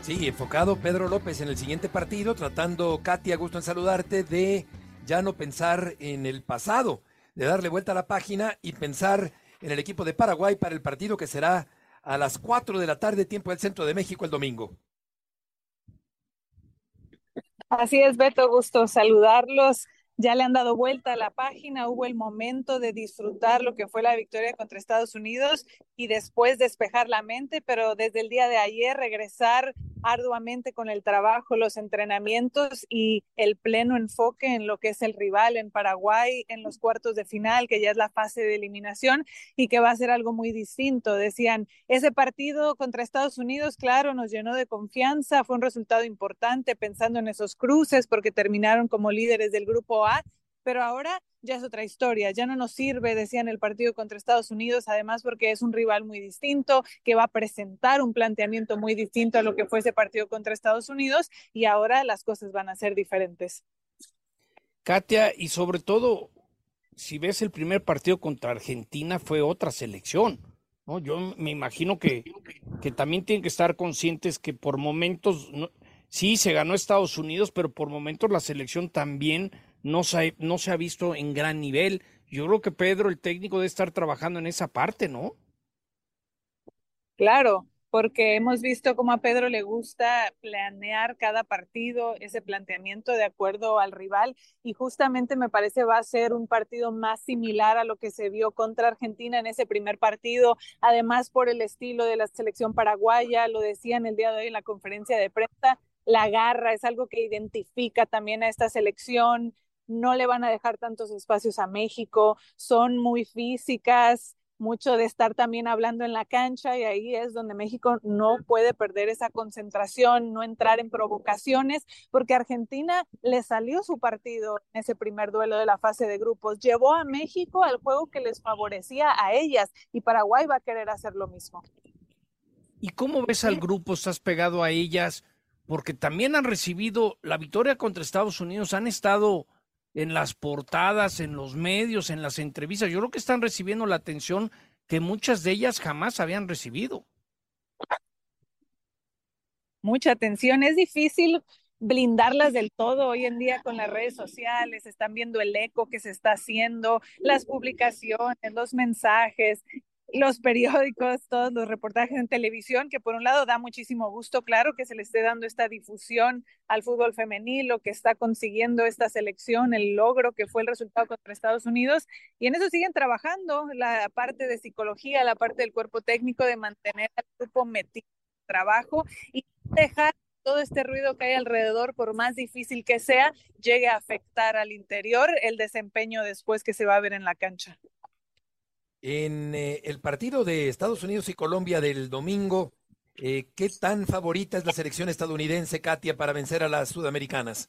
Sí, enfocado Pedro López en el siguiente partido, tratando, Katia, gusto en saludarte, de ya no pensar en el pasado, de darle vuelta a la página y pensar en el equipo de Paraguay para el partido que será a las 4 de la tarde, tiempo del centro de México, el domingo. Así es, Beto, gusto saludarlos. Ya le han dado vuelta a la página, hubo el momento de disfrutar lo que fue la victoria contra Estados Unidos y después despejar la mente, pero desde el día de ayer regresar arduamente con el trabajo, los entrenamientos y el pleno enfoque en lo que es el rival en Paraguay en los cuartos de final, que ya es la fase de eliminación y que va a ser algo muy distinto. Decían, ese partido contra Estados Unidos, claro, nos llenó de confianza, fue un resultado importante pensando en esos cruces porque terminaron como líderes del grupo A, pero ahora ya es otra historia, ya no nos sirve, decían el partido contra Estados Unidos, además porque es un rival muy distinto, que va a presentar un planteamiento muy distinto a lo que fue ese partido contra Estados Unidos y ahora las cosas van a ser diferentes. Katia, y sobre todo, si ves el primer partido contra Argentina, fue otra selección. ¿no? Yo me imagino que, que también tienen que estar conscientes que por momentos, sí, se ganó Estados Unidos, pero por momentos la selección también no se, no se ha visto en gran nivel. Yo creo que Pedro, el técnico, debe estar trabajando en esa parte, ¿no? Claro, porque hemos visto cómo a Pedro le gusta planear cada partido, ese planteamiento de acuerdo al rival, y justamente me parece va a ser un partido más similar a lo que se vio contra Argentina en ese primer partido, además por el estilo de la selección paraguaya, lo decían el día de hoy en la conferencia de prensa, la garra es algo que identifica también a esta selección, no le van a dejar tantos espacios a México, son muy físicas, mucho de estar también hablando en la cancha y ahí es donde México no puede perder esa concentración, no entrar en provocaciones, porque Argentina le salió su partido en ese primer duelo de la fase de grupos, llevó a México al juego que les favorecía a ellas y Paraguay va a querer hacer lo mismo. ¿Y cómo ves al grupo? ¿Estás pegado a ellas? Porque también han recibido la victoria contra Estados Unidos, han estado en las portadas, en los medios, en las entrevistas. Yo creo que están recibiendo la atención que muchas de ellas jamás habían recibido. Mucha atención. Es difícil blindarlas del todo hoy en día con las redes sociales, están viendo el eco que se está haciendo, las publicaciones, los mensajes, los periódicos, todos los reportajes en televisión, que por un lado da muchísimo gusto, claro, que se le esté dando esta difusión al fútbol femenil, lo que está consiguiendo esta selección, el logro que fue el resultado contra Estados Unidos, y en eso siguen trabajando, la parte de psicología, la parte del cuerpo técnico, de mantener al grupo metido en trabajo y dejar todo este ruido que hay alrededor, por más difícil que sea, llegue a afectar al interior el desempeño después que se va a ver en la cancha. En eh, el partido de Estados Unidos y Colombia del domingo, eh, ¿qué tan favorita es la selección estadounidense, Katia, para vencer a las sudamericanas?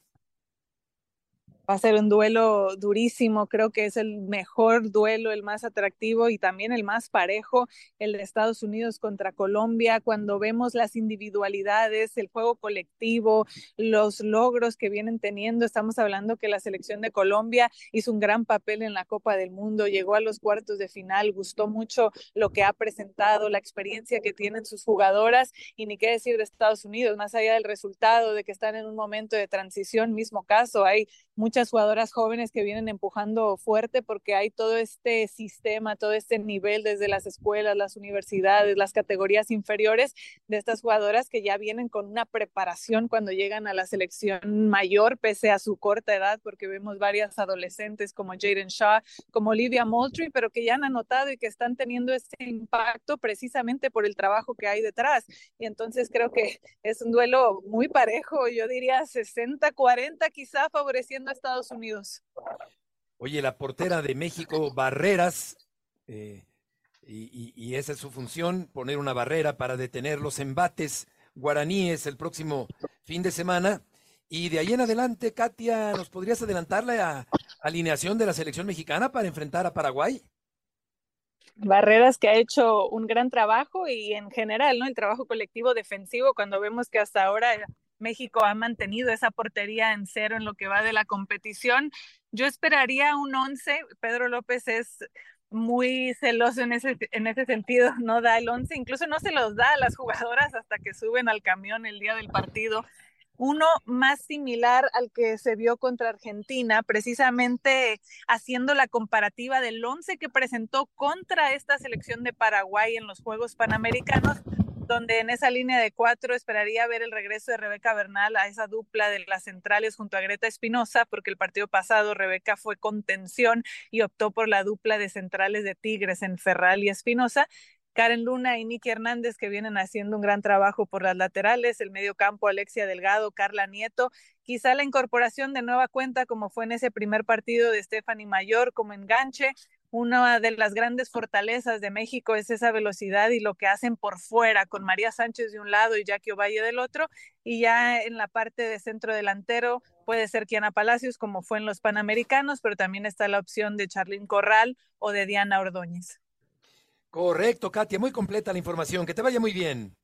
Va a ser un duelo durísimo, creo que es el mejor duelo, el más atractivo y también el más parejo, el de Estados Unidos contra Colombia, cuando vemos las individualidades, el juego colectivo, los logros que vienen teniendo, estamos hablando que la selección de Colombia hizo un gran papel en la Copa del Mundo, llegó a los cuartos de final, gustó mucho lo que ha presentado, la experiencia que tienen sus jugadoras y ni qué decir de Estados Unidos, más allá del resultado de que están en un momento de transición, mismo caso, hay muchas jugadoras jóvenes que vienen empujando fuerte porque hay todo este sistema, todo este nivel desde las escuelas, las universidades, las categorías inferiores de estas jugadoras que ya vienen con una preparación cuando llegan a la selección mayor, pese a su corta edad, porque vemos varias adolescentes como Jaden Shaw, como Olivia Moultrie, pero que ya han anotado y que están teniendo ese impacto precisamente por el trabajo que hay detrás. Y entonces creo que es un duelo muy parejo, yo diría 60-40 quizá favoreciendo Estados Unidos. Oye, la portera de México, Barreras, eh, y, esa es su función, poner una barrera para detener los embates guaraníes el próximo fin de semana. Y de ahí en adelante, Katia, ¿nos podrías adelantar la alineación de la selección mexicana para enfrentar a Paraguay? Barreras que ha hecho un gran trabajo y en general, ¿no? El trabajo colectivo defensivo, cuando vemos que hasta ahora México ha mantenido esa portería en cero en lo que va de la competición. Yo esperaría un 11. Pedro López es muy celoso en ese, en ese sentido, no da el 11, incluso no se los da a las jugadoras hasta que suben al camión el día del partido. Uno más similar al que se vio contra Argentina, precisamente haciendo la comparativa del 11 que presentó contra esta selección de Paraguay en los Juegos Panamericanos donde en esa línea de cuatro esperaría ver el regreso de Rebeca Bernal a esa dupla de las centrales junto a Greta Espinosa, porque el partido pasado Rebeca fue contención y optó por la dupla de centrales de Tigres en Ferral y Espinosa. Karen Luna y Nicky Hernández que vienen haciendo un gran trabajo por las laterales, el medio campo Alexia Delgado, Carla Nieto, quizá la incorporación de nueva cuenta como fue en ese primer partido de Stephanie Mayor como enganche, una de las grandes fortalezas de México es esa velocidad y lo que hacen por fuera con María Sánchez de un lado y Jackie Ovalle del otro y ya en la parte de centro delantero puede ser Kiana Palacios como fue en los Panamericanos, pero también está la opción de Charlín Corral o de Diana Ordóñez. Correcto, Katia, muy completa la información. Que te vaya muy bien.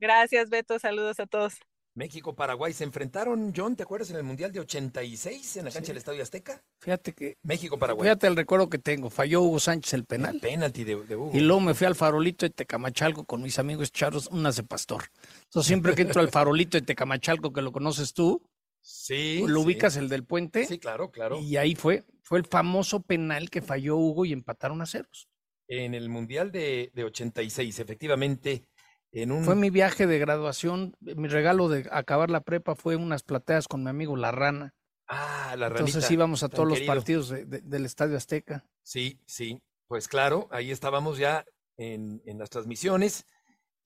Gracias, Beto. Saludos a todos. México-Paraguay se enfrentaron, John, ¿te acuerdas en el Mundial de 86 en la cancha del Estadio Azteca? Fíjate que. México-Paraguay. Fíjate el recuerdo que tengo. Falló Hugo Sánchez el penal. El penalti de, Hugo. Y luego me fui al farolito de Tecamachalco con mis amigos charros, unas de pastor. Entonces, siempre que entro al farolito de Tecamachalco, que lo conoces tú, sí, lo ubicas el del puente. Sí, claro, claro. Y ahí fue, fue el famoso penal que falló Hugo y empataron a ceros en el Mundial de, de 86, efectivamente. En un... Fue mi viaje de graduación, mi regalo de acabar la prepa fue unas plateas con mi amigo La Rana. Ah, la ranita. Entonces íbamos a todos los partidos del Estadio Azteca. Sí, sí, pues claro, ahí estábamos ya en, en las transmisiones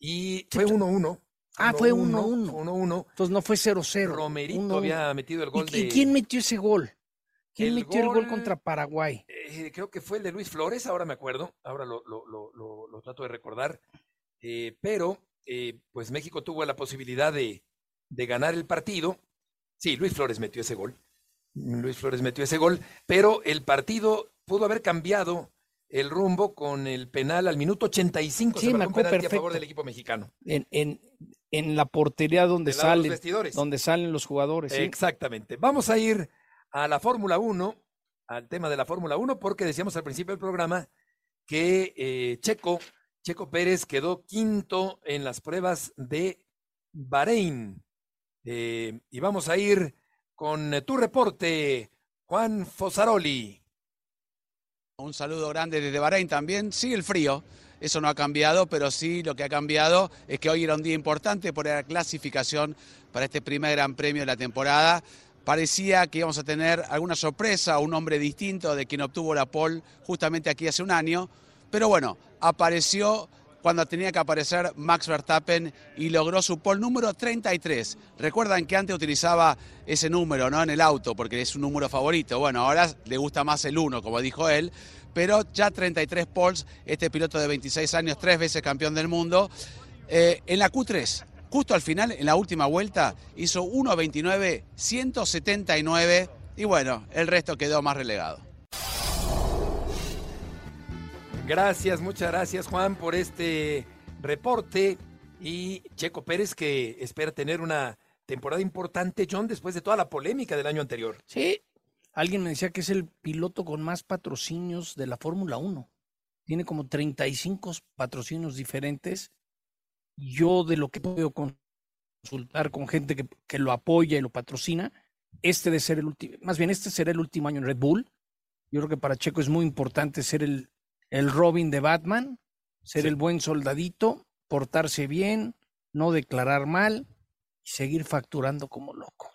y fue 1-1. Ah, fue 1-1. 1-1. Entonces no fue 0-0. Romerito había metido el gol ¿Y, de... quién metió ese gol? ¿Quién metió el gol contra Paraguay? Eh, creo que fue el de Luis Flores, ahora me acuerdo, ahora lo, lo, lo, lo trato de recordar. Eh, pero, eh, pues México tuvo la posibilidad de, de, ganar el partido. Sí, Luis Flores metió ese gol. Luis Flores metió ese gol, pero el partido pudo haber cambiado el rumbo con el penal al minuto 85. Sí, se me un penalti a favor del equipo mexicano. En, en, en la portería donde salen, donde salen los jugadores. Exactamente. Vamos a ir a la Fórmula 1, al tema de la Fórmula 1, porque decíamos al principio del programa que eh, Checo, Checo Pérez quedó quinto en las pruebas de Bahrein. Eh, y vamos a ir con tu reporte, Juan Fosaroli. Un saludo grande desde Bahrein también. Sí, el frío, eso no ha cambiado, pero sí lo que ha cambiado es que hoy era un día importante por la clasificación para este primer Gran Premio de la temporada parecía que íbamos a tener alguna sorpresa, un nombre distinto de quien obtuvo la pole justamente aquí hace un año, pero bueno, apareció cuando tenía que aparecer Max Verstappen y logró su pole número 33. Recuerdan que antes utilizaba ese número ¿no? en el auto porque es un número favorito. Bueno, ahora le gusta más el 1, como dijo él, pero ya 33 poles, este piloto de 26 años, tres veces campeón del mundo. Eh, en la Q3, Justo al final, en la última vuelta, hizo 1.29, 179 y bueno, el resto quedó más relegado. Gracias, muchas gracias Juan por este reporte y Checo Pérez que espera tener una temporada importante, John, después de toda la polémica del año anterior. Sí, alguien me decía que es el piloto con más patrocinios de la Fórmula 1. Tiene como 35 patrocinios diferentes yo de lo que puedo consultar con gente que, lo apoya y lo patrocina, este de ser el último, más bien este será el último año en Red Bull. Yo creo que para Checo es muy importante ser el, el Robin de Batman, ser el buen soldadito, portarse bien, no declarar mal y seguir facturando como loco.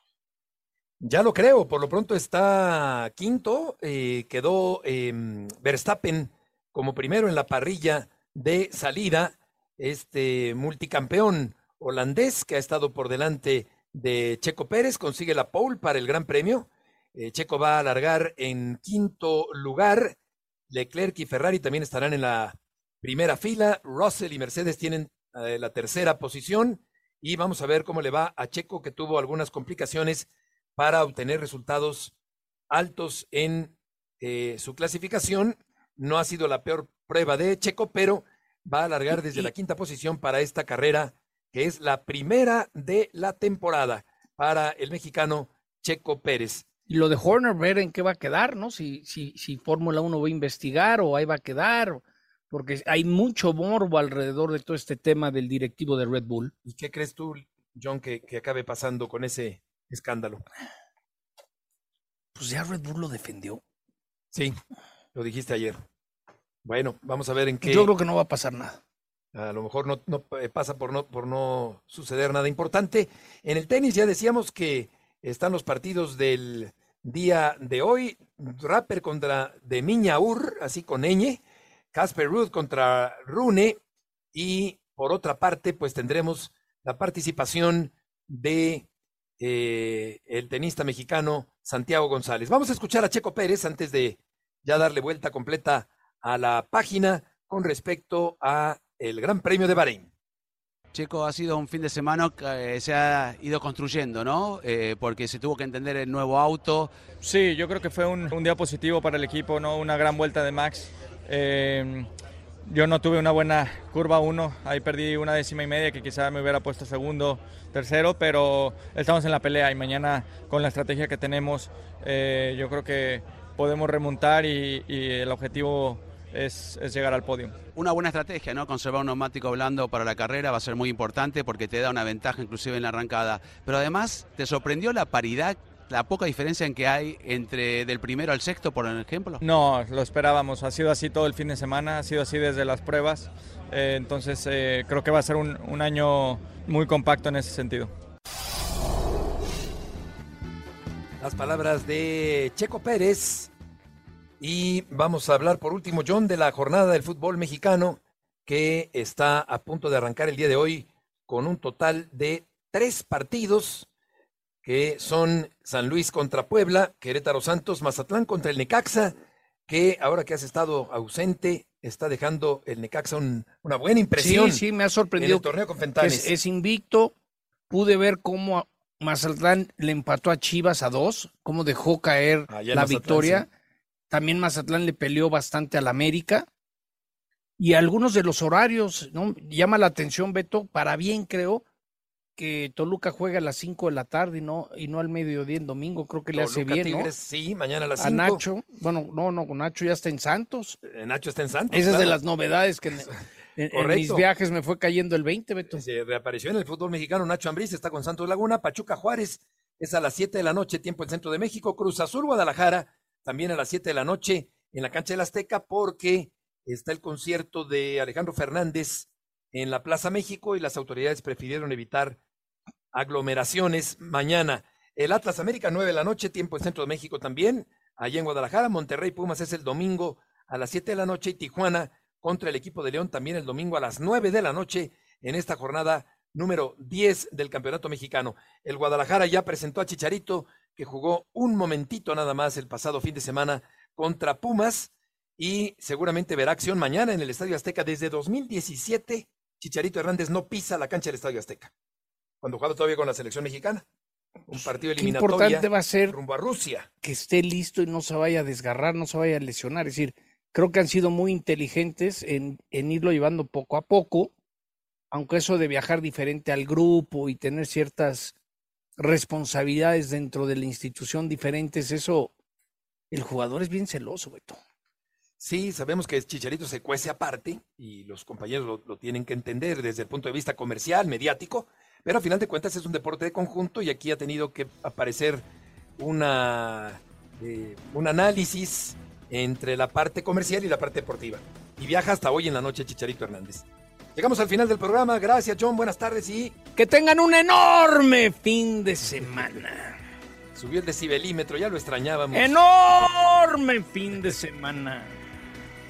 Ya lo creo, por lo pronto está quinto, eh, quedó em, Verstappen como primero en la parrilla de salida este multicampeón holandés que ha estado por delante de Checo Pérez, consigue la pole para el Gran Premio. Eh, Checo va a alargar en quinto lugar. Leclerc y Ferrari también estarán en la primera fila. Russell y Mercedes tienen eh, la tercera posición. Y vamos a ver cómo le va a Checo, que tuvo algunas complicaciones para obtener resultados altos en eh, su clasificación. No ha sido la peor prueba de Checo, pero va a alargar desde la quinta posición para esta carrera, que es la primera de la temporada para el mexicano Checo Pérez. Y lo de Horner, ver en qué va a quedar, ¿no? Si, si, si Fórmula 1 va a investigar o ahí va a quedar, porque hay mucho morbo alrededor de todo este tema del directivo de Red Bull. ¿Y qué crees tú, John, que, que acabe pasando con ese escándalo? Pues ya Red Bull lo defendió. Sí, lo dijiste ayer. Bueno, vamos a ver en qué. Yo creo que no va a pasar nada. A lo mejor no, no eh, pasa por no, por no suceder nada importante. En el tenis ya decíamos que están los partidos del día de hoy. Rapper contra de Miñaur, así con ñ. Casper Ruth contra Rune. y por otra parte, pues tendremos la participación de eh, el tenista mexicano Santiago González. Vamos a escuchar a Checo Pérez antes de ya darle vuelta completa a la página con respecto a el Gran Premio de Bahrein. Checo, ha sido un fin de semana que se ha ido construyendo, ¿no? Eh, porque se tuvo que entender el nuevo auto. Sí, yo creo que fue un, día positivo para el equipo, ¿no? Una gran vuelta de Max. Eh, yo no tuve una buena curva 1, ahí perdí una décima y media que quizá me hubiera puesto segundo, tercero, pero estamos en la pelea y mañana con la estrategia que tenemos eh, yo creo que podemos remontar y, el objetivo es, llegar al podio. Una buena estrategia, ¿no? Conservar un neumático blando para la carrera va a ser muy importante porque te da una ventaja inclusive en la arrancada. Pero además, ¿te sorprendió la paridad la poca diferencia en que hay entre del primero al sexto, por ejemplo? No, lo esperábamos. Ha sido así todo el fin de semana, ha sido así desde las pruebas. Eh, entonces eh, creo que va a ser un, un año muy compacto en ese sentido. Las palabras de Checo Pérez. Y vamos a hablar por último, John, de la jornada del fútbol mexicano que está a punto de arrancar el día de hoy con un total de tres partidos que son San Luis contra Puebla, Querétaro Santos, Mazatlán contra el Necaxa, que ahora que has estado ausente, está dejando el Necaxa una buena impresión. Sí, sí, me ha sorprendido. el torneo con Fentanes. Es, invicto. Pude ver cómo Mazatlán le empató a Chivas a dos, cómo dejó caer la victoria. También Mazatlán le peleó bastante al América. Y algunos de los horarios, ¿no? Llama la atención, Beto, para bien creo, que Toluca juega a las 5 de la tarde y no, y no al mediodía en domingo, creo que le hace bien, ¿no? Sí, mañana a las 5. A Nacho, bueno, no, no, Nacho ya está en Santos. Eh, Nacho está en Santos. Esa es de las novedades que en, mis viajes me fue cayendo el 20, Beto. Se reapareció en el fútbol mexicano Nacho Ambriz, está con Santos Laguna, Pachuca Juárez, es a las 7 de la noche, tiempo en Centro de México, Cruz Azul Guadalajara, también a las 7 de la noche en la cancha del Azteca, porque está el concierto de Alejandro Fernández en la Plaza México y las autoridades prefirieron evitar aglomeraciones mañana. El Atlas América, 9 de la noche, tiempo en Centro de México también. Allá en Guadalajara, Monterrey Pumas es el domingo a las 7 de la noche y Tijuana contra el equipo de León también el domingo a las 9 de la noche en esta jornada número 10 del Campeonato Mexicano. El Guadalajara ya presentó a Chicharito, que jugó un momentito nada más el pasado fin de semana contra Pumas y seguramente verá acción mañana en el Estadio Azteca. Desde 2017, Chicharito Hernández no pisa la cancha del Estadio Azteca cuando jugaba todavía con la selección mexicana. Un partido eliminatorio. importante va a ser rumbo a Rusia. Que esté listo y no se vaya a desgarrar, no se vaya a lesionar. Es decir, creo que han sido muy inteligentes en, en irlo llevando poco a poco, aunque eso de viajar diferente al grupo y tener ciertas responsabilidades dentro de la institución diferentes, eso, el jugador es bien celoso, Beto. Sí, sabemos que Chicharito se cuece aparte y los compañeros lo, tienen que entender desde el punto de vista comercial, mediático, pero a final de cuentas es un deporte de conjunto y aquí ha tenido que aparecer una, eh, un análisis entre la parte comercial y la parte deportiva. Y viaja hasta hoy en la noche Chicharito Hernández. Llegamos al final del programa. Gracias, John. Buenas tardes y. Que tengan un enorme fin de semana. Subió el decibelímetro, ya lo extrañábamos. ¡Enorme fin de semana!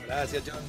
Gracias, John.